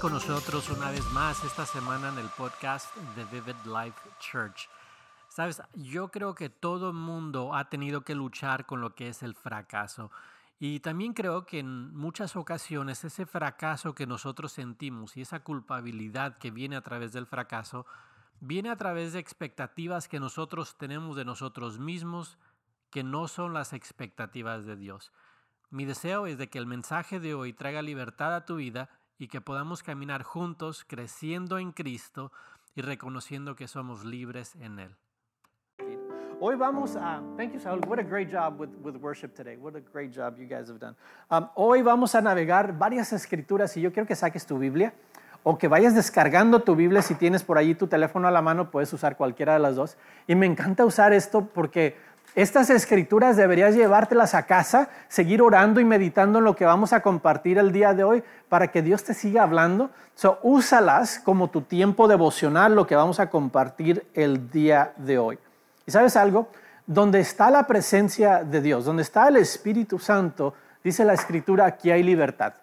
Con nosotros una vez más esta semana en el podcast de Vivid Life Church. Sabes, yo creo que todo mundo ha tenido que luchar con lo que es el fracaso. Y también creo que en muchas ocasiones ese fracaso que nosotros sentimos y esa culpabilidad que viene a través del fracaso, viene a través de expectativas que nosotros tenemos de nosotros mismos que no son las expectativas de Dios. Mi deseo es de que el mensaje de hoy traiga libertad a tu vida y que podamos caminar juntos creciendo en Cristo y reconociendo que somos libres en Él. Hoy vamos a, thank you Saul, what a great job with, with worship today, what a great job you guys have done. Um, hoy vamos a navegar varias escrituras y yo quiero que saques tu Biblia o que vayas descargando tu Biblia si tienes por allí tu teléfono a la mano, puedes usar cualquiera de las dos. Y me encanta usar esto porque estas escrituras deberías llevártelas a casa, seguir orando y meditando en lo que vamos a compartir el día de hoy para que Dios te siga hablando. So, úsalas como tu tiempo devocional, lo que vamos a compartir el día de hoy. ¿Y sabes algo? Donde está la presencia de Dios, donde está el Espíritu Santo, dice la escritura, aquí hay libertad.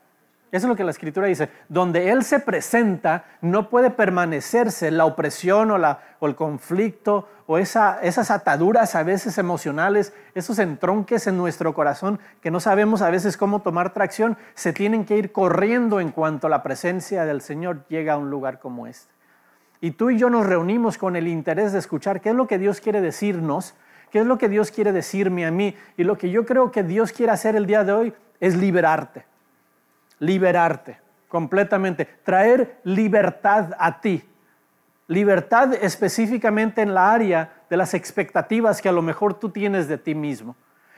Eso es lo que la escritura dice. Donde Él se presenta, no puede permanecerse la opresión o, el conflicto o esas ataduras a veces emocionales, esos entronques en nuestro corazón que no sabemos a veces cómo tomar tracción, se tienen que ir corriendo en cuanto la presencia del Señor llega a un lugar como este. Y tú y yo nos reunimos con el interés de escuchar qué es lo que Dios quiere decirnos, qué es lo que Dios quiere decirme a mí. Y lo que yo creo que Dios quiere hacer el día de hoy es liberarte liberarte completamente, traer libertad a ti. Libertad específicamente en la área de las expectativas que a lo mejor tú tienes de ti mismo.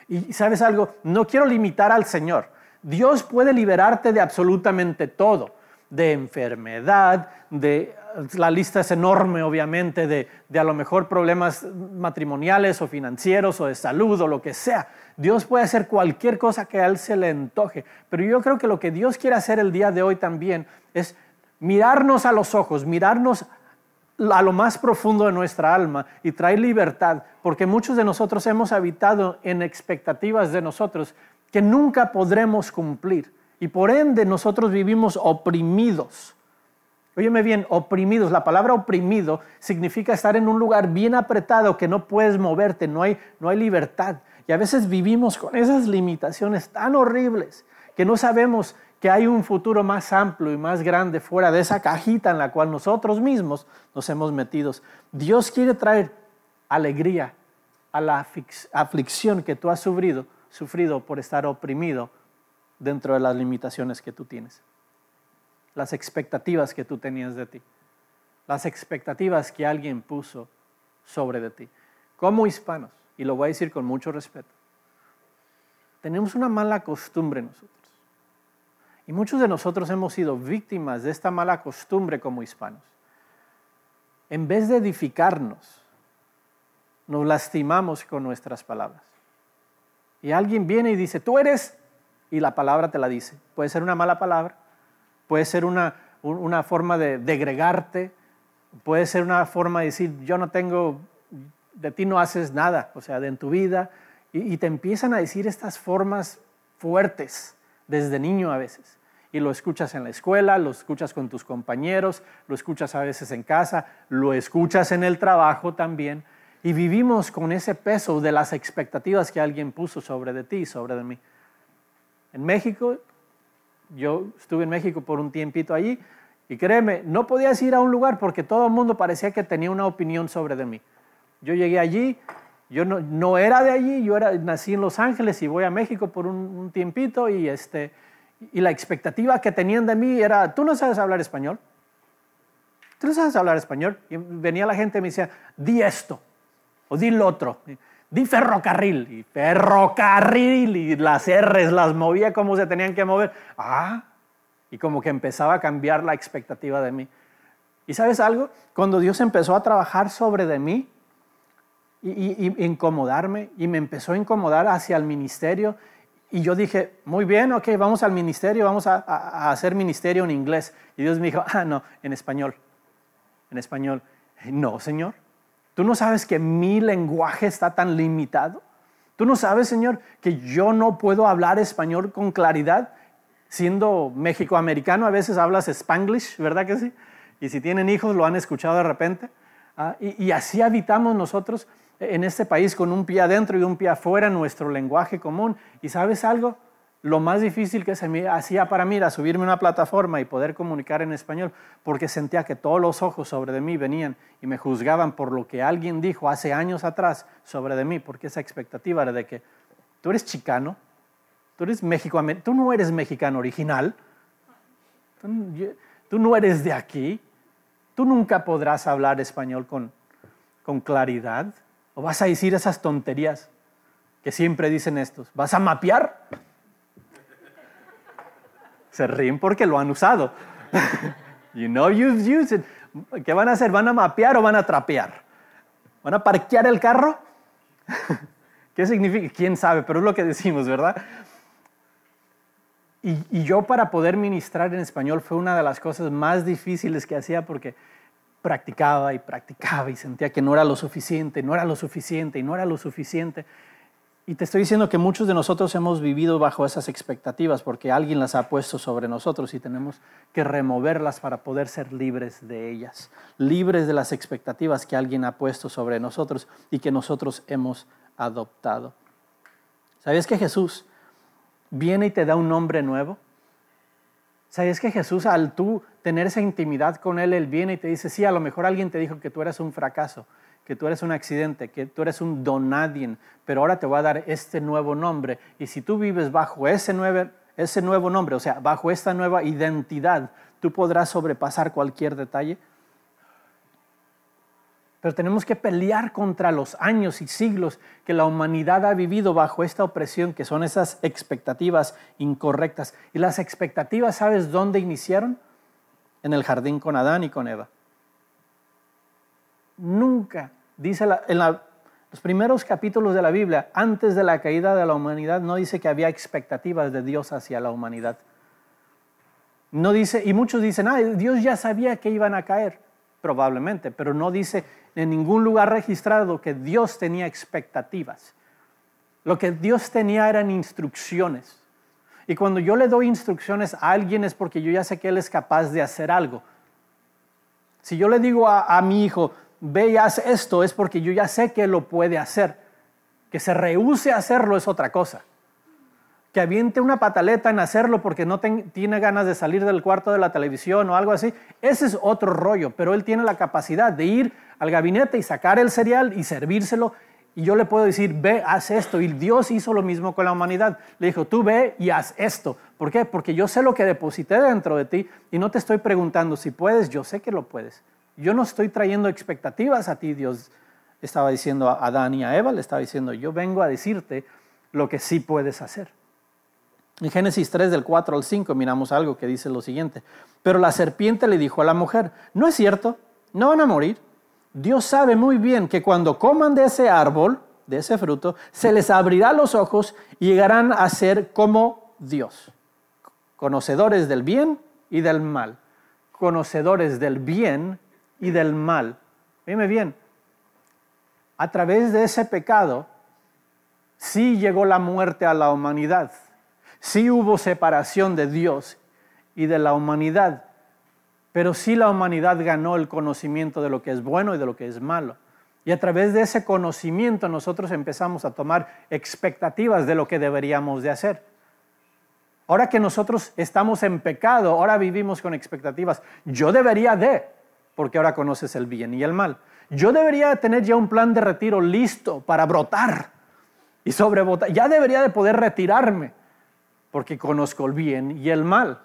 Y sabes algo, no quiero limitar al Señor. Dios puede liberarte de absolutamente todo, de enfermedad, de la lista es enorme, obviamente, de, a lo mejor problemas matrimoniales o financieros o de salud o lo que sea. Dios puede hacer cualquier cosa que a Él se le antoje. Pero yo creo que lo que Dios quiere hacer el día de hoy también es mirarnos a los ojos, mirarnos a lo más profundo de nuestra alma y traer libertad, porque muchos de nosotros hemos habitado en expectativas de nosotros que nunca podremos cumplir. Y por ende nosotros vivimos oprimidos Óyeme bien, oprimidos. La palabra oprimido significa estar en un lugar bien apretado que no puedes moverte, no hay, no hay libertad. Y a veces vivimos con esas limitaciones tan horribles que no sabemos que hay un futuro más amplio y más grande fuera de esa cajita en la cual nosotros mismos nos hemos metido. Dios quiere traer alegría a la aflicción que tú has sufrido, sufrido por estar oprimido dentro de las limitaciones que tú tienes las expectativas que tú tenías de ti, las expectativas que alguien puso sobre de ti. Como hispanos, y lo voy a decir con mucho respeto, tenemos una mala costumbre nosotros. Y muchos de nosotros hemos sido víctimas de esta mala costumbre como hispanos. En vez de edificarnos, nos lastimamos con nuestras palabras. Y alguien viene y dice, tú eres, y la palabra te la dice. Puede ser una mala palabra, puede ser una, forma de degregarte, puede ser una forma de decir, yo no tengo, de ti no haces nada, o sea, de en tu vida, y, te empiezan a decir estas formas fuertes desde niño a veces. Y lo escuchas en la escuela, lo escuchas con tus compañeros, lo escuchas a veces en casa, lo escuchas en el trabajo también. Y vivimos con ese peso de las expectativas que alguien puso sobre de ti y sobre de mí. En México yo estuve en México por un tiempito allí y créeme, no podías ir a un lugar porque todo el mundo parecía que tenía una opinión sobre de mí. Yo llegué allí, yo no, era de allí, yo era, nací en Los Ángeles y voy a México por un, tiempito y, este, y la expectativa que tenían de mí era, tú no sabes hablar español, tú no sabes hablar español. Y venía la gente y me decía, di esto o di lo otro di ferrocarril, y ferrocarril, y las R's las movía como se tenían que mover. Ah, y como que empezaba a cambiar la expectativa de mí. ¿Y sabes algo? Cuando Dios empezó a trabajar sobre de mí y, incomodarme, y me empezó a incomodar hacia el ministerio, y yo dije, muy bien, ok, vamos al ministerio, vamos a, a hacer ministerio en inglés. Y Dios me dijo, ah, no, en español, en español. No, Señor, ¿Tú no sabes que mi lenguaje está tan limitado? ¿Tú no sabes, Señor, que yo no puedo hablar español con claridad? siendo mexicoamericano a veces hablas spanglish, ¿verdad que sí? Y si tienen hijos lo han escuchado de repente. Ah, y, y así habitamos nosotros en este país con un pie adentro y un pie afuera, nuestro lenguaje común. ¿Y sabes algo? Lo más difícil que se me hacía para mí era subirme a una plataforma y poder comunicar en español, porque sentía que todos los ojos sobre de mí venían y me juzgaban por lo que alguien dijo hace años atrás sobre de mí, porque esa expectativa era de que tú eres chicano, tú eres México, tú no eres mexicano original, tú, no eres de aquí, tú nunca podrás hablar español con, con claridad, o vas a decir esas tonterías que siempre dicen estos, vas a mapear se ríen porque lo han usado. you know you've used it. ¿Qué van a hacer? ¿Van a mapear o van a trapear? ¿Van a parquear el carro? ¿Qué significa? ¿Quién sabe? Pero es lo que decimos, ¿verdad? Y, y, yo para poder ministrar en español fue una de las cosas más difíciles que hacía porque practicaba y practicaba y sentía que no era lo suficiente, no era lo suficiente y no era lo suficiente. Y te estoy diciendo que muchos de nosotros hemos vivido bajo esas expectativas porque alguien las ha puesto sobre nosotros y tenemos que removerlas para poder ser libres de ellas, libres de las expectativas que alguien ha puesto sobre nosotros y que nosotros hemos adoptado. ¿Sabías que Jesús viene y te da un nombre nuevo? ¿Sabías que Jesús al tú tener esa intimidad con Él, Él viene y te dice, sí, a lo mejor alguien te dijo que tú eras un fracaso, que tú eres un accidente, que tú eres un donadien, pero ahora te voy a dar este nuevo nombre. Y si tú vives bajo ese nuevo, ese nuevo nombre, o sea, bajo esta nueva identidad, tú podrás sobrepasar cualquier detalle. Pero tenemos que pelear contra los años y siglos que la humanidad ha vivido bajo esta opresión, que son esas expectativas incorrectas. Y las expectativas, ¿sabes dónde iniciaron? En el jardín con Adán y con Eva. Nunca, dice en los primeros capítulos de la Biblia, antes de la caída de la humanidad, no dice que había expectativas de Dios hacia la humanidad. No dice, y muchos dicen, Dios ya sabía que iban a caer, probablemente, pero no dice en ningún lugar registrado que Dios tenía expectativas. Lo que Dios tenía eran instrucciones. Y cuando yo le doy instrucciones a alguien es porque yo ya sé que Él es capaz de hacer algo. Si yo le digo a mi hijo, veas esto es porque yo ya sé que lo puede hacer. Que se rehúse a hacerlo es otra cosa. Que aviente una pataleta en hacerlo porque no tiene ganas de salir del cuarto de la televisión o algo así, ese es otro rollo, pero él tiene la capacidad de ir al gabinete y sacar el cereal y servírselo y yo le puedo decir, ve, haz esto. Y Dios hizo lo mismo con la humanidad. Le dijo, tú ve y haz esto. ¿Por qué? Porque yo sé lo que deposité dentro de ti y no te estoy preguntando si puedes, yo sé que lo puedes. Yo no estoy trayendo expectativas a ti, Dios estaba diciendo a Adán y a Eva, le estaba diciendo, yo vengo a decirte lo que sí puedes hacer. En Génesis 3 del 4 al 5 miramos algo que dice lo siguiente, pero la serpiente le dijo a la mujer, no es cierto, no van a morir. Dios sabe muy bien que cuando coman de ese árbol, de ese fruto, se les abrirá los ojos y llegarán a ser como Dios, conocedores del bien y del mal, conocedores del bien y del mal. Dime bien, a través de ese pecado, sí llegó la muerte a la humanidad, sí hubo separación de Dios y de la humanidad, pero sí la humanidad ganó el conocimiento de lo que es bueno y de lo que es malo. Y a través de ese conocimiento nosotros empezamos a tomar expectativas de lo que deberíamos de hacer. Ahora que nosotros estamos en pecado, ahora vivimos con expectativas. Yo debería de, porque ahora conoces el bien y el mal. Yo debería tener ya un plan de retiro listo para brotar y sobrebotar. Ya debería de poder retirarme porque conozco el bien y el mal.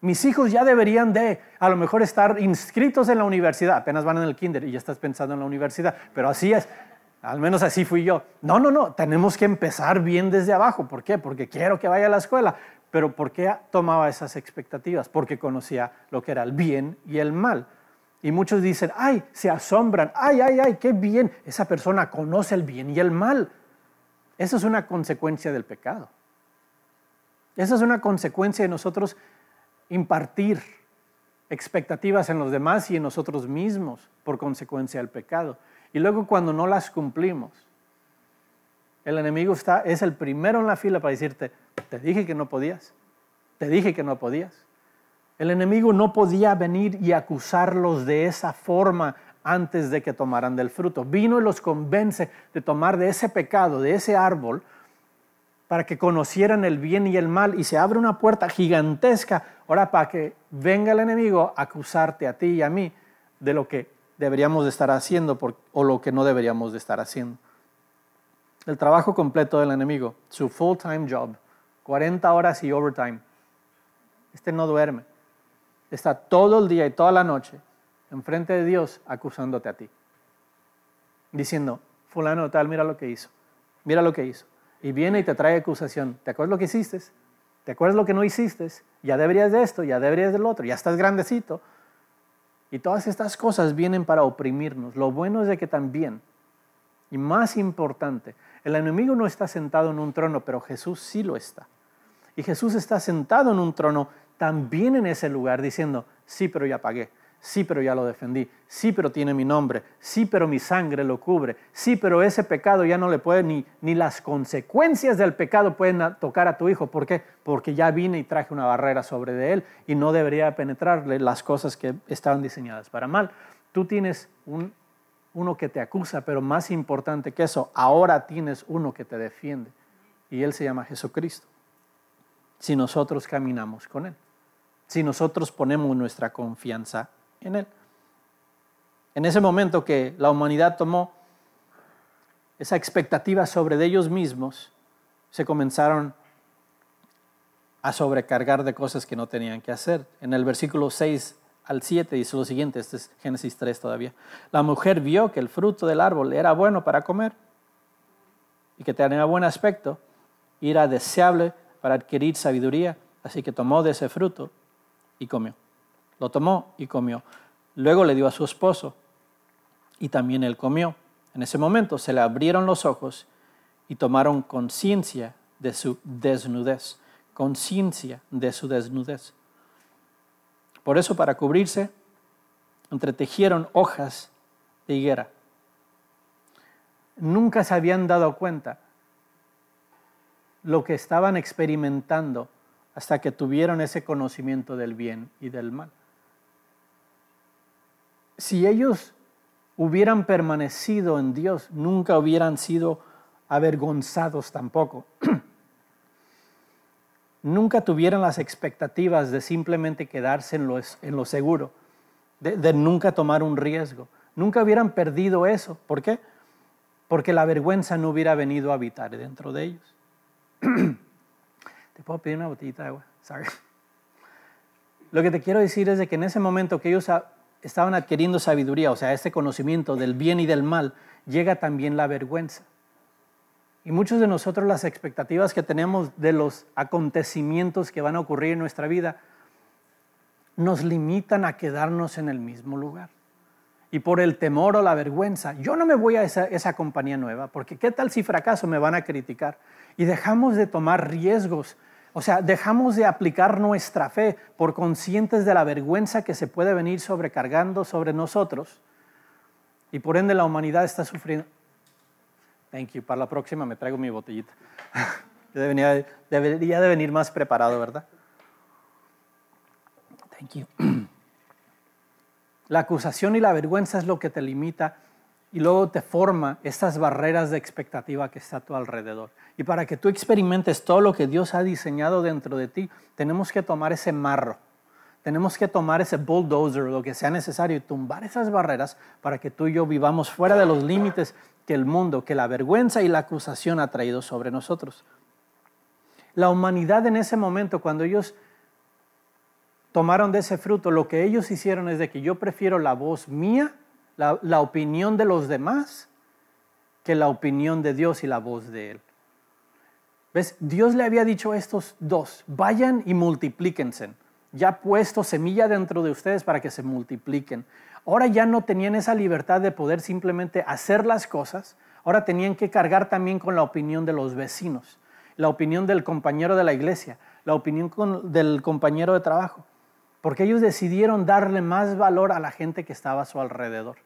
Mis hijos ya deberían de a lo mejor estar inscritos en la universidad, apenas van en el kinder y ya estás pensando en la universidad, pero así es, al menos así fui yo. No, no, no, tenemos que empezar bien desde abajo. ¿Por qué? Porque quiero que vaya a la escuela. Pero ¿por qué tomaba esas expectativas? Porque conocía lo que era el bien y el mal. Y muchos dicen, ay, se asombran, ay, ay, ay, qué bien, esa persona conoce el bien y el mal. Eso es una consecuencia del pecado. Esa es una consecuencia de nosotros impartir expectativas en los demás y en nosotros mismos por consecuencia del pecado. Y luego cuando no las cumplimos, el enemigo está, es el primero en la fila para decirte, te dije que no podías, Te dije que no podías. El enemigo no podía venir y acusarlos de esa forma antes de que tomaran del fruto. Vino y los convence de tomar de ese pecado, de ese árbol, para que conocieran el bien y el mal. Y se abre una puerta gigantesca ahora para que venga el enemigo a acusarte a ti y a mí de lo que deberíamos de estar haciendo o lo que no deberíamos de estar haciendo. El trabajo completo del enemigo, su full-time job, 40 horas y overtime. Este no duerme. Está todo el día y toda la noche enfrente de Dios acusándote a ti. Diciendo, fulano tal, mira lo que hizo. Mira lo que hizo. Y viene y te trae acusación. ¿Te acuerdas lo que hiciste? ¿Te acuerdas lo que no hiciste? Ya deberías de esto, ya deberías del otro, ya estás grandecito. Y todas estas cosas vienen para oprimirnos. Lo bueno es de que también, y más importante, el enemigo no está sentado en un trono, pero Jesús sí lo está. Y Jesús está sentado en un trono también en ese lugar diciendo, sí, pero ya pagué, sí, pero ya lo defendí, sí, pero tiene mi nombre, sí, pero mi sangre lo cubre, sí, pero ese pecado ya no le puede, ni, ni las consecuencias del pecado pueden tocar a tu hijo. ¿Por qué? Porque ya vine y traje una barrera sobre de él y no debería penetrarle las cosas que estaban diseñadas para mal. Tú tienes un, uno que te acusa, pero más importante que eso, ahora tienes uno que te defiende y él se llama Jesucristo. Si nosotros caminamos con él, si nosotros ponemos nuestra confianza en Él. En ese momento que la humanidad tomó esa expectativa sobre ellos mismos, se comenzaron a sobrecargar de cosas que no tenían que hacer. En el versículo 6 al 7 dice lo siguiente, este es Génesis 3 todavía. La mujer vio que el fruto del árbol era bueno para comer y que tenía buen aspecto y era deseable para adquirir sabiduría, así que tomó de ese fruto y comió. Lo tomó y comió. Luego le dio a su esposo y también él comió. En ese momento se le abrieron los ojos y tomaron conciencia de su desnudez, conciencia de su desnudez. Por eso para cubrirse entretejieron hojas de higuera. Nunca se habían dado cuenta lo que estaban experimentando hasta que tuvieron ese conocimiento del bien y del mal si ellos hubieran permanecido en Dios, nunca hubieran sido avergonzados tampoco. nunca tuvieran las expectativas de simplemente quedarse en lo, seguro, de, de, nunca tomar un riesgo. Nunca hubieran perdido eso. ¿Por qué? Porque la vergüenza no hubiera venido a habitar dentro de ellos. ¿Te puedo pedir una botellita de agua? Sorry. Lo que te quiero decir es de que en ese momento que ellos estaban adquiriendo sabiduría, o sea, este conocimiento del bien y del mal, llega también la vergüenza. Y muchos de nosotros las expectativas que tenemos de los acontecimientos que van a ocurrir en nuestra vida nos limitan a quedarnos en el mismo lugar. Y por el temor o la vergüenza, yo no me voy a esa, esa compañía nueva, porque qué tal si fracaso me van a criticar. Y dejamos de tomar riesgos o sea, dejamos de aplicar nuestra fe por conscientes de la vergüenza que se puede venir sobrecargando sobre nosotros. Y por ende la humanidad está sufriendo. Thank you. Para la próxima me traigo mi botellita. debería, debería de venir más preparado, ¿verdad? Thank you. La acusación y la vergüenza es lo que te limita y luego te forma estas barreras de expectativa que está a tu alrededor. Y para que tú experimentes todo lo que Dios ha diseñado dentro de ti, tenemos que tomar ese marro, tenemos que tomar ese bulldozer, lo que sea necesario, y tumbar esas barreras para que tú y yo vivamos fuera de los límites que el mundo, que la vergüenza y la acusación ha traído sobre nosotros. La humanidad en ese momento, cuando ellos tomaron de ese fruto, lo que ellos hicieron es de que yo prefiero la voz mía la, opinión de los demás que la opinión de Dios y la voz de Él. ¿Ves? Dios le había dicho a estos dos, vayan y multiplíquense. Ya ha puesto semilla dentro de ustedes para que se multipliquen. Ahora ya no tenían esa libertad de poder simplemente hacer las cosas, ahora tenían que cargar también con la opinión de los vecinos, la opinión del compañero de la iglesia, la opinión del compañero de trabajo porque ellos decidieron darle más valor a la gente que estaba a su alrededor.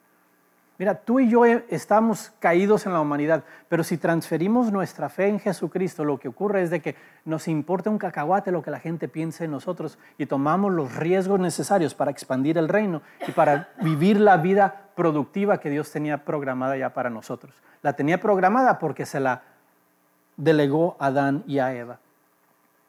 Mira, tú y yo eh, estamos caídos en la humanidad, pero si transferimos nuestra fe en Jesucristo, lo que ocurre es de que nos importa un cacahuate lo que la gente piense en nosotros y tomamos los riesgos necesarios para expandir el reino y para vivir la vida productiva que Dios tenía programada ya para nosotros. La tenía programada porque se la delegó a Adán y a Eva.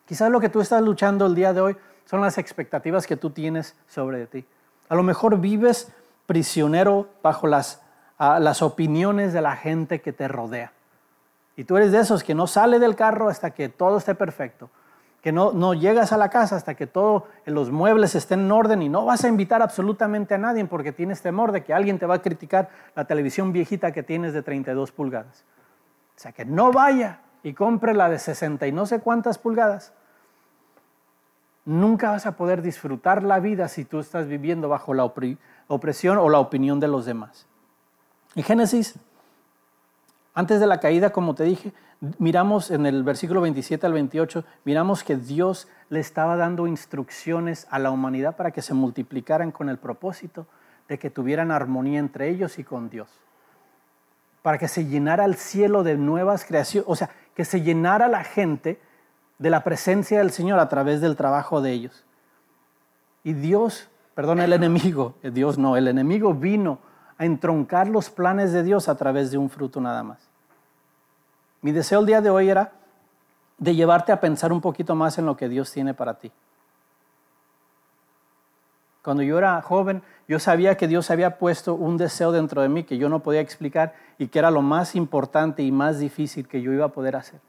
Quizás lo que tú estás luchando el día de hoy son las expectativas que tú tienes sobre ti. A lo mejor vives prisionero bajo las, las opiniones de la gente que te rodea. Y tú eres de esos que no sale del carro hasta que todo esté perfecto, que no, no llegas a la casa hasta que todos los muebles estén en orden y no vas a invitar absolutamente a nadie porque tienes temor de que alguien te va a criticar la televisión viejita que tienes de 32 pulgadas. O sea, que no vaya y compre la de 60 y no sé cuántas pulgadas. Nunca vas a poder disfrutar la vida si tú estás viviendo bajo la opresión o la opinión de los demás. En Génesis, antes de la caída, como te dije, miramos en el versículo 27 al 28, miramos que Dios le estaba dando instrucciones a la humanidad para que se multiplicaran con el propósito de que tuvieran armonía entre ellos y con Dios. Para que se llenara el cielo de nuevas creaciones, o sea, que se llenara la gente de la presencia del Señor a través del trabajo de ellos. Y Dios perdón, el enemigo, eh, Dios no, el enemigo vino a entroncar los planes de Dios a través de un fruto nada más. Mi deseo el día de hoy era de llevarte a pensar un poquito más en lo que Dios tiene para ti. Cuando yo era joven, yo sabía que Dios había puesto un deseo dentro de mí que yo no podía explicar y que era lo más importante y más difícil que yo iba a poder hacer.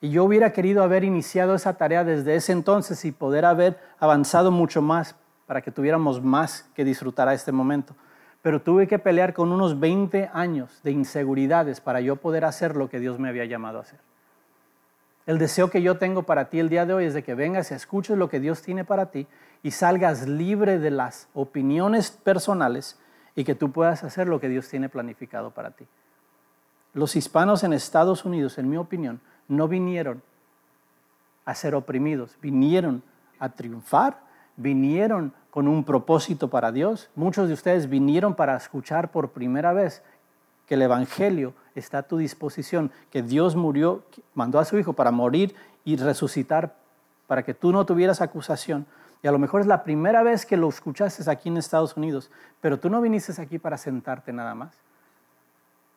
Y yo hubiera querido haber iniciado esa tarea desde ese entonces y poder haber avanzado mucho más para que tuviéramos más que disfrutar a este momento. Pero tuve que pelear con unos 20 años de inseguridades para yo poder hacer lo que Dios me había llamado a hacer. El deseo que yo tengo para ti el día de hoy es de que vengas y escuches lo que Dios tiene para ti y salgas libre de las opiniones personales y que tú puedas hacer lo que Dios tiene planificado para ti. Los hispanos en Estados Unidos, en mi opinión, no vinieron a ser oprimidos, vinieron a triunfar, vinieron con un propósito para Dios. Muchos de ustedes vinieron para escuchar por primera vez que el Evangelio está a tu disposición, que Dios murió, mandó a su Hijo para morir y resucitar para que tú no tuvieras acusación. Y a lo mejor es la primera vez que lo escuchaste aquí en Estados Unidos, pero tú no viniste aquí para sentarte nada más.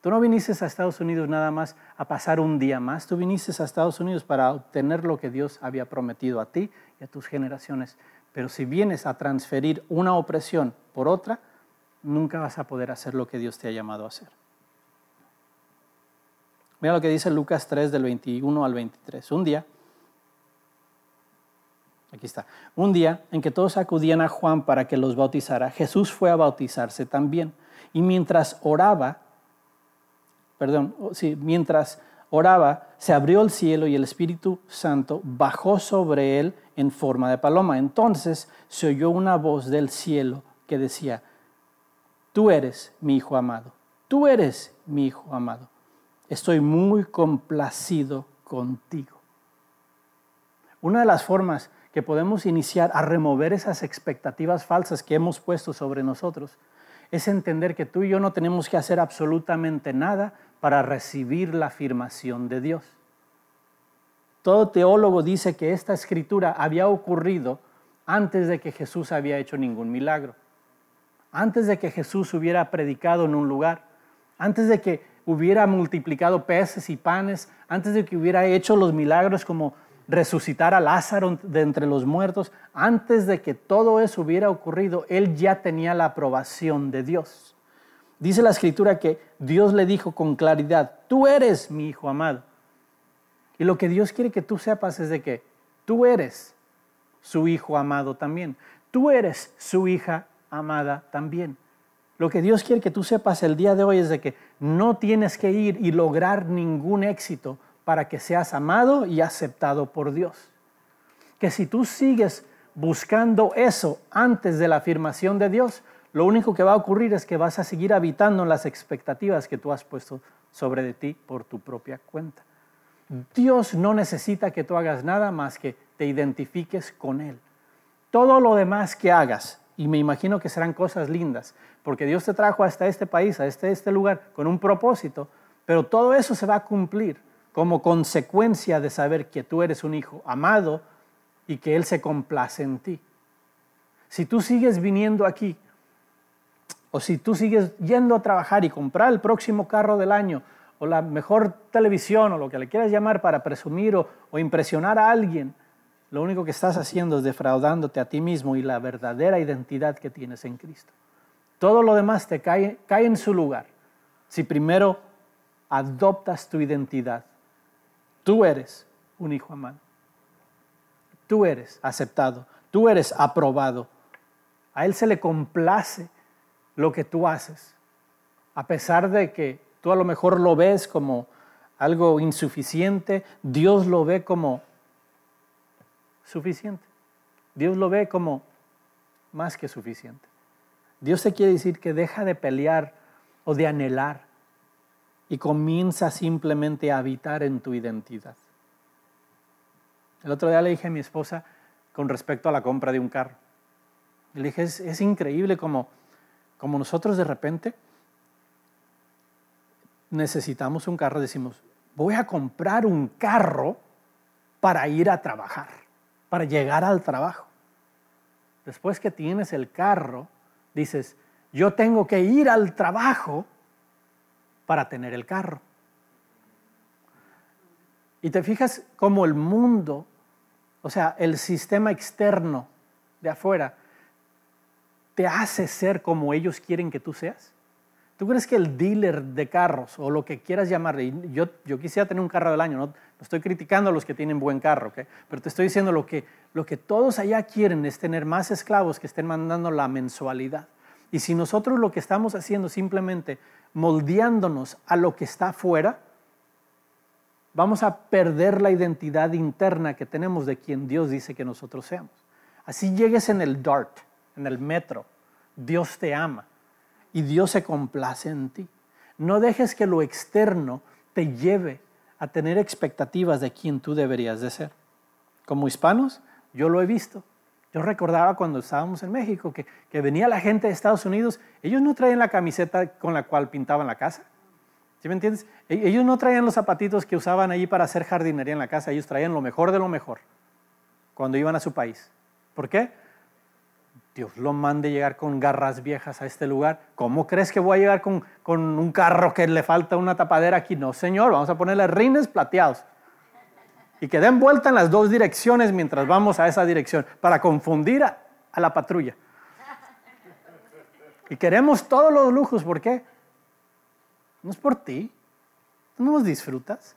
Tú no viniste a Estados Unidos nada más a pasar un día más, tú viniste a Estados Unidos para obtener lo que Dios había prometido a ti y a tus generaciones. Pero si vienes a transferir una opresión por otra, nunca vas a poder hacer lo que Dios te ha llamado a hacer. Mira lo que dice Lucas 3 del 21 al 23. Un día, aquí está, un día en que todos acudían a Juan para que los bautizara, Jesús fue a bautizarse también. Y mientras oraba, perdón, sí, mientras oraba, se abrió el cielo y el Espíritu Santo bajó sobre él en forma de paloma. Entonces se oyó una voz del cielo que decía, tú eres mi Hijo amado, tú eres mi Hijo amado. Estoy muy complacido contigo. Una de las formas que podemos iniciar a remover esas expectativas falsas que hemos puesto sobre nosotros es entender que tú y yo no tenemos que hacer absolutamente nada para recibir la afirmación de Dios. Todo teólogo dice que esta escritura había ocurrido antes de que Jesús había hecho ningún milagro, antes de que Jesús hubiera predicado en un lugar, antes de que hubiera multiplicado peces y panes, antes de que hubiera hecho los milagros como resucitar a Lázaro de entre los muertos, antes de que todo eso hubiera ocurrido, él ya tenía la aprobación de Dios. Dice la escritura que Dios le dijo con claridad, tú eres mi hijo amado. Y lo que Dios quiere que tú sepas es de que tú eres su hijo amado también. Tú eres su hija amada también. Lo que Dios quiere que tú sepas el día de hoy es de que no tienes que ir y lograr ningún éxito para que seas amado y aceptado por Dios. Que si tú sigues buscando eso antes de la afirmación de Dios, lo único que va a ocurrir es que vas a seguir habitando en las expectativas que tú has puesto sobre de ti por tu propia cuenta. Dios no necesita que tú hagas nada más que te identifiques con Él. Todo lo demás que hagas y me imagino que serán cosas lindas, porque Dios te trajo hasta este país, a este, este lugar, con un propósito, pero todo eso se va a cumplir como consecuencia de saber que tú eres un hijo amado y que Él se complace en ti. Si tú sigues viniendo aquí, o si tú sigues yendo a trabajar y comprar el próximo carro del año, o la mejor televisión, o lo que le quieras llamar para presumir o, impresionar a alguien, lo único que estás haciendo es defraudándote a ti mismo y la verdadera identidad que tienes en Cristo. Todo lo demás te cae, cae en su lugar. Si primero adoptas tu identidad, tú eres un hijo amado. Tú eres aceptado, tú eres aprobado. A Él se le complace lo que tú haces, a pesar de que tú a lo mejor lo ves como algo insuficiente, Dios lo ve como suficiente. Dios lo ve como más que suficiente. Dios te quiere decir que deja de pelear o de anhelar y comienza simplemente a habitar en tu identidad. El otro día le dije a mi esposa con respecto a la compra de un carro. Le dije, es, increíble como, como nosotros de repente necesitamos un carro, decimos, voy a comprar un carro para ir a trabajar, para llegar al trabajo. Después que tienes el carro, dices, yo tengo que ir al trabajo para tener el carro. Y te fijas cómo el mundo, o sea, el sistema externo de afuera, te hace ser como ellos quieren que tú seas. ¿Tú crees que el dealer de carros o lo que quieras llamarle, yo, yo quisiera tener un carro del año, no, estoy criticando a los que tienen buen carro, pero te estoy diciendo lo que, lo que todos allá quieren es tener más esclavos que estén mandando la mensualidad. Y si nosotros lo que estamos haciendo simplemente moldeándonos a lo que está afuera, vamos a perder la identidad interna que tenemos de quien Dios dice que nosotros seamos. Así llegues en el DART, en el metro, Dios te ama y Dios se complace en ti. No dejes que lo externo te lleve a tener expectativas de quien tú deberías de ser. Como hispanos, yo lo he visto. Yo recordaba cuando estábamos en México que, venía la gente de Estados Unidos, ellos no traían la camiseta con la cual pintaban la casa. ¿Sí me entiendes? E, ellos no traían los zapatitos que usaban allí para hacer jardinería en la casa, ellos traían lo mejor de lo mejor cuando iban a su país. ¿Por qué? Dios lo mande llegar con garras viejas a este lugar. ¿Cómo crees que voy a llegar con, con un carro que le falta una tapadera aquí? No, señor, vamos a ponerle rines plateados y que den vuelta en las dos direcciones mientras vamos a esa dirección para confundir a, la patrulla. Y queremos todos los lujos, ¿por qué? No es por ti, no los disfrutas.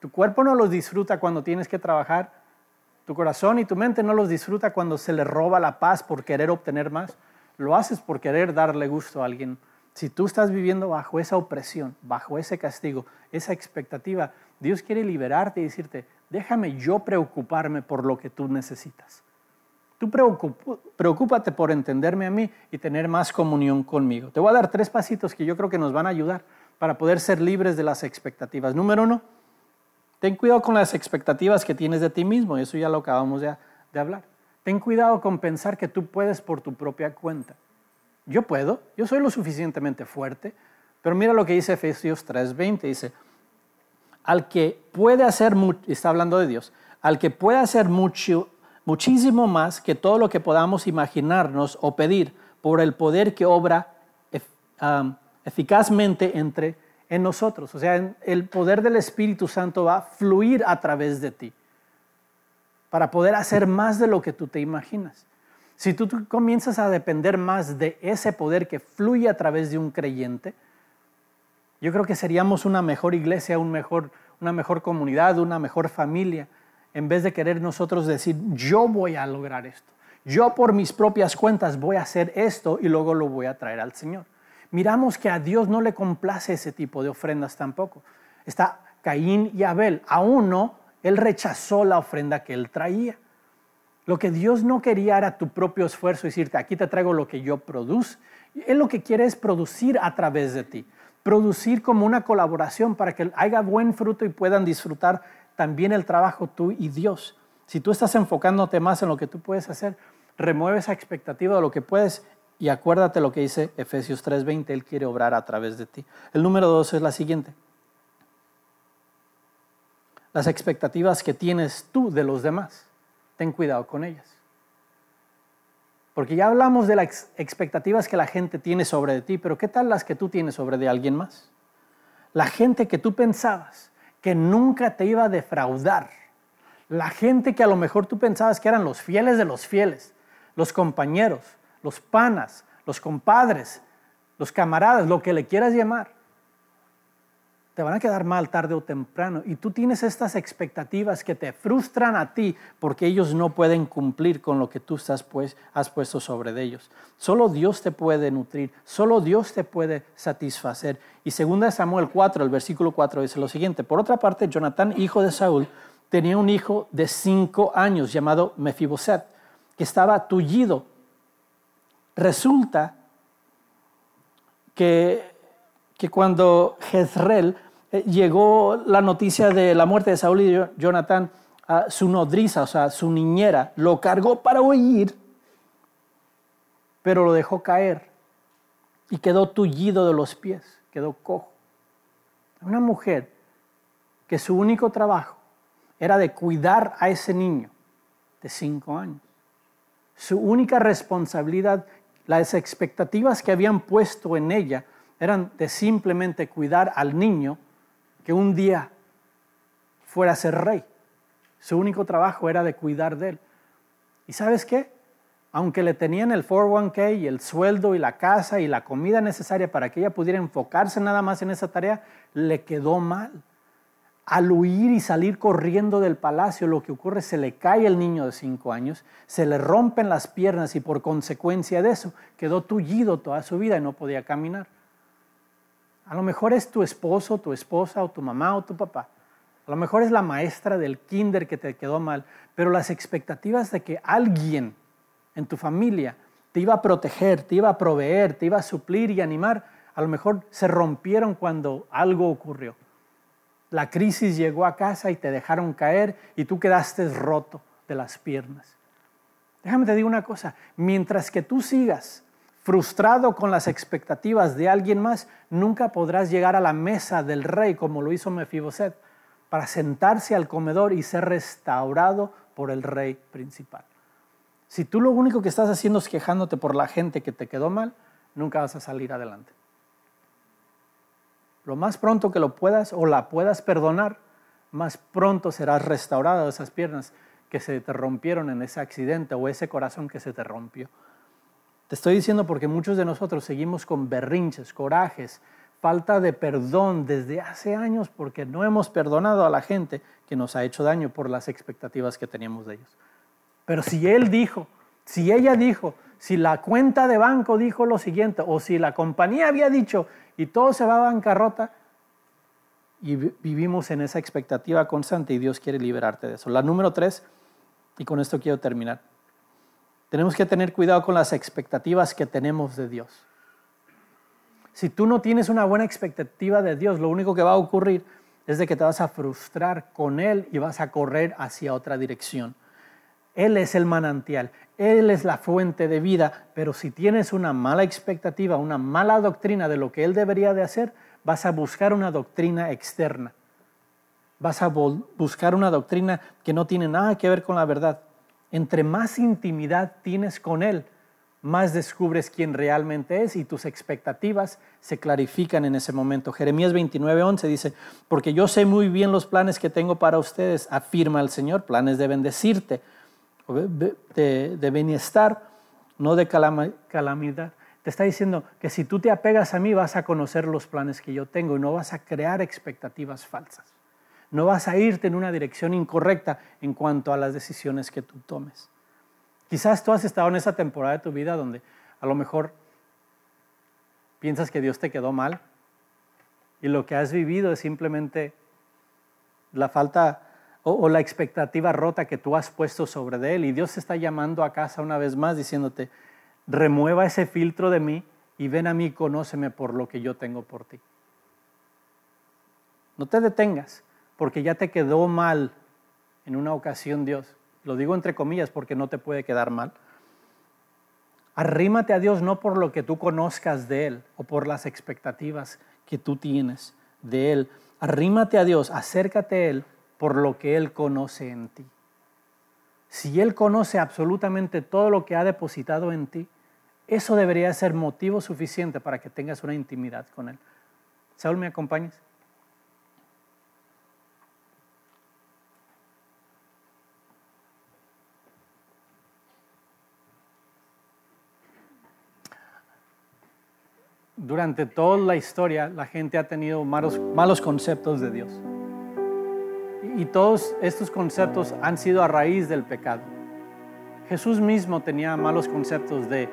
Tu cuerpo no los disfruta cuando tienes que trabajar, tu corazón y tu mente no los disfruta cuando se le roba la paz por querer obtener más. Lo haces por querer darle gusto a alguien. Si tú estás viviendo bajo esa opresión, bajo ese castigo, esa expectativa, Dios quiere liberarte y decirte, déjame yo preocuparme por lo que tú necesitas. Tú preocúpate por entenderme a mí y tener más comunión conmigo. Te voy a dar tres pasitos que yo creo que nos van a ayudar para poder ser libres de las expectativas. Número uno, ten cuidado con las expectativas que tienes de ti mismo. Eso ya lo acabamos de, de hablar. Ten cuidado con pensar que tú puedes por tu propia cuenta. Yo puedo, yo soy lo suficientemente fuerte, pero mira lo que dice Efesios 3:20, dice, al que puede hacer, está hablando de Dios, al que puede hacer mucho, muchísimo más que todo lo que podamos imaginarnos o pedir por el poder que obra eficazmente entre en nosotros. O sea, el poder del Espíritu Santo va a fluir a través de ti para poder hacer más de lo que tú te imaginas. Si tú, comienzas a depender más de ese poder que fluye a través de un creyente, yo creo que seríamos una mejor iglesia, un mejor, una mejor comunidad, una mejor familia, en vez de querer nosotros decir, yo voy a lograr esto, yo por mis propias cuentas voy a hacer esto y luego lo voy a traer al Señor. Miramos que a Dios no le complace ese tipo de ofrendas tampoco. Está Caín y Abel. A uno, él rechazó la ofrenda que él traía. Lo que Dios no quería era tu propio esfuerzo, decirte, aquí te traigo lo que yo produzco. Él lo que quiere es producir a través de ti producir como una colaboración para que haya buen fruto y puedan disfrutar también el trabajo tú y Dios. Si tú estás enfocándote más en lo que tú puedes hacer, remueve esa expectativa de lo que puedes y acuérdate lo que dice Efesios 3:20, Él quiere obrar a través de ti. El número dos es la siguiente. Las expectativas que tienes tú de los demás, ten cuidado con ellas. Porque ya hablamos de las expectativas que la gente tiene sobre ti, pero ¿qué tal las que tú tienes sobre de alguien más? La gente que tú pensabas que nunca te iba a defraudar. La gente que a lo mejor tú pensabas que eran los fieles de los fieles, los compañeros, los panas, los compadres, los camaradas, lo que le quieras llamar te van a quedar mal tarde o temprano. Y tú tienes estas expectativas que te frustran a ti porque ellos no pueden cumplir con lo que tú estás, pues, has puesto sobre ellos. Solo Dios te puede nutrir, solo Dios te puede satisfacer. Y segunda Samuel 4, el versículo 4 dice lo siguiente. Por otra parte, Jonatán, hijo de Saúl, tenía un hijo de cinco años llamado Mefiboset, que estaba tullido. Resulta que que cuando Jezreel eh, llegó la noticia de la muerte de Saúl y Jonatán, su nodriza, o sea, su niñera, lo cargó para huir, pero lo dejó caer y quedó tullido de los pies, quedó cojo. Una mujer que su único trabajo era de cuidar a ese niño de cinco años. Su única responsabilidad, las expectativas que habían puesto en ella, eran de simplemente cuidar al niño que un día fuera a ser rey. Su único trabajo era de cuidar de él. ¿Y sabes qué? Aunque le tenían el 401k y el sueldo y la casa y la comida necesaria para que ella pudiera enfocarse nada más en esa tarea, le quedó mal. Al huir y salir corriendo del palacio, lo que ocurre es se le cae el niño de cinco años, se le rompen las piernas y por consecuencia de eso quedó tullido toda su vida y no podía caminar. A lo mejor es tu esposo, tu esposa o tu mamá o tu papá. A lo mejor es la maestra del kinder que te quedó mal, pero las expectativas de que alguien en tu familia te iba a proteger, te iba a proveer, te iba a suplir y animar, a lo mejor se rompieron cuando algo ocurrió. La crisis llegó a casa y te dejaron caer y tú quedaste roto de las piernas. Déjame te digo una cosa, mientras que tú sigas frustrado con las expectativas de alguien más, nunca podrás llegar a la mesa del rey como lo hizo Mefiboset, para sentarse al comedor y ser restaurado por el rey principal. Si tú lo único que estás haciendo es quejándote por la gente que te quedó mal, nunca vas a salir adelante. Lo más pronto que lo puedas o la puedas perdonar, más pronto serás restaurado de esas piernas que se te rompieron en ese accidente o ese corazón que se te rompió. Te estoy diciendo porque muchos de nosotros seguimos con berrinches, corajes, falta de perdón desde hace años porque no hemos perdonado a la gente que nos ha hecho daño por las expectativas que teníamos de ellos. Pero si él dijo, si ella dijo, si la cuenta de banco dijo lo siguiente, o si la compañía había dicho y todo se va a bancarrota, y vivimos en esa expectativa constante y Dios quiere liberarte de eso. La número tres, y con esto quiero terminar. Tenemos que tener cuidado con las expectativas que tenemos de Dios. Si tú no tienes una buena expectativa de Dios, lo único que va a ocurrir es de que te vas a frustrar con Él y vas a correr hacia otra dirección. Él es el manantial, Él es la fuente de vida, pero si tienes una mala expectativa, una mala doctrina de lo que Él debería de hacer, vas a buscar una doctrina externa. Vas a buscar una doctrina que no tiene nada que ver con la verdad entre más intimidad tienes con Él, más descubres quién realmente es y tus expectativas se clarifican en ese momento. Jeremías 29:11 dice, porque yo sé muy bien los planes que tengo para ustedes, afirma el Señor, planes de bendecirte, de, bienestar, no de calamidad. Te está diciendo que si tú te apegas a mí vas a conocer los planes que yo tengo y no vas a crear expectativas falsas no vas a irte en una dirección incorrecta en cuanto a las decisiones que tú tomes. Quizás tú has estado en esa temporada de tu vida donde a lo mejor piensas que Dios te quedó mal y lo que has vivido es simplemente la falta o, la expectativa rota que tú has puesto sobre Él y Dios te está llamando a casa una vez más diciéndote, remueva ese filtro de mí y ven a mí y conóceme por lo que yo tengo por ti. No te detengas porque ya te quedó mal en una ocasión Dios. Lo digo entre comillas porque no te puede quedar mal. Arrímate a Dios no por lo que tú conozcas de Él o por las expectativas que tú tienes de Él. Arrímate a Dios, acércate a Él por lo que Él conoce en ti. Si Él conoce absolutamente todo lo que ha depositado en ti, eso debería ser motivo suficiente para que tengas una intimidad con Él. Saúl, ¿me acompañas? Durante toda la historia la gente ha tenido malos, malos conceptos de Dios. Y todos estos conceptos han sido a raíz del pecado. Jesús mismo tenía malos conceptos de,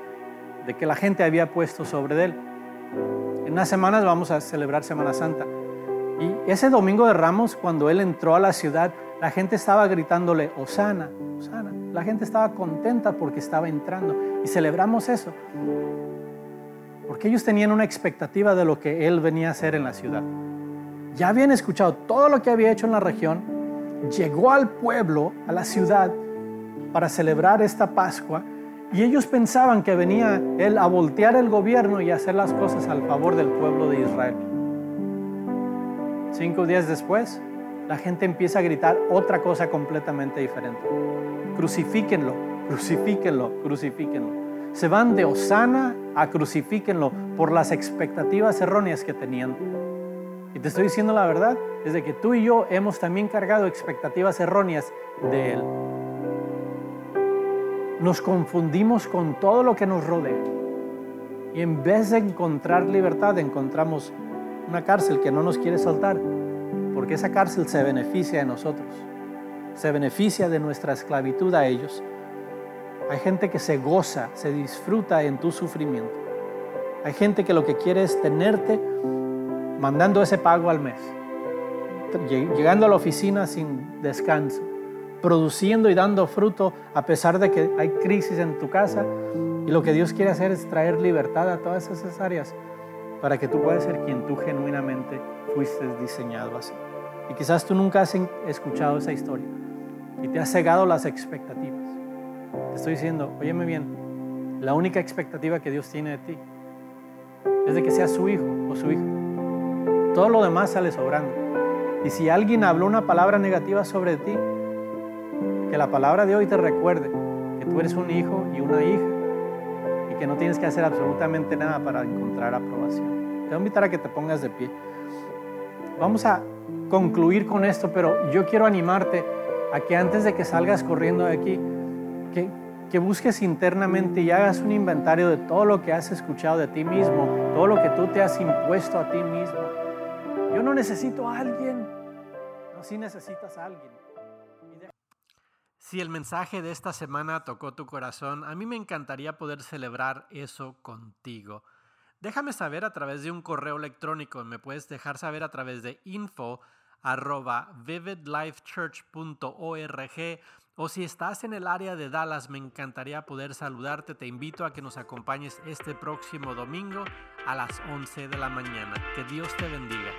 que la gente había puesto sobre él. En unas semanas vamos a celebrar Semana Santa. Y ese domingo de Ramos, cuando él entró a la ciudad, la gente estaba gritándole, Osana, Osana. La gente estaba contenta porque estaba entrando. Y celebramos eso. Porque ellos tenían una expectativa de lo que él venía a hacer en la ciudad ya habían escuchado todo lo que había hecho en la región, llegó al pueblo, a la ciudad, para celebrar esta Pascua, y ellos pensaban que venía él a voltear el gobierno y hacer las cosas al favor del pueblo de Israel. Cinco días después, la gente empieza a gritar otra cosa completamente diferente. Crucifíquenlo, crucifíquenlo, crucifíquenlo. Se van de Osana a crucifíquenlo por las expectativas erróneas que tenían y te estoy diciendo la verdad, desde que tú y yo hemos también cargado expectativas erróneas de Él. Nos confundimos con todo lo que nos rodea. Y en vez de encontrar libertad, encontramos una cárcel que no nos quiere soltar, porque esa cárcel se beneficia de nosotros, se beneficia de nuestra esclavitud a ellos. Hay gente que se goza, se disfruta en tu sufrimiento. Hay gente que lo que quiere es tenerte mandando ese pago al mes, llegando a la oficina sin descanso, produciendo y dando fruto a pesar de que hay crisis en tu casa. Y lo que Dios quiere hacer es traer libertad a todas esas áreas para que tú puedas ser quien tú genuinamente fuiste diseñado así. Y quizás tú nunca has escuchado esa historia y te has cegado las expectativas. Te estoy diciendo, óyeme bien, la única expectativa que Dios tiene de ti es de que seas su hijo o su hija. Todo lo demás sale sobrando. Y si alguien habló una palabra negativa sobre ti, que la palabra de hoy te recuerde que tú eres un hijo y una hija y que no tienes que hacer absolutamente nada para encontrar aprobación. Te voy a invitar a que te pongas de pie. Vamos a concluir con esto, pero yo quiero animarte a que antes de que salgas corriendo de aquí, que, que busques internamente y hagas un inventario de todo lo que has escuchado de ti mismo, todo lo que tú te has impuesto a ti mismo yo no necesito a alguien. No, sí necesitas a alguien. Si el mensaje de esta semana tocó tu corazón, a mí me encantaría poder celebrar eso contigo. Déjame saber a través de un correo electrónico. Me puedes dejar saber a través de info arroba vividlifechurch.org o si estás en el área de Dallas, me encantaría poder saludarte. Te invito a que nos acompañes este próximo domingo a las 11 de la mañana. Que Dios te bendiga.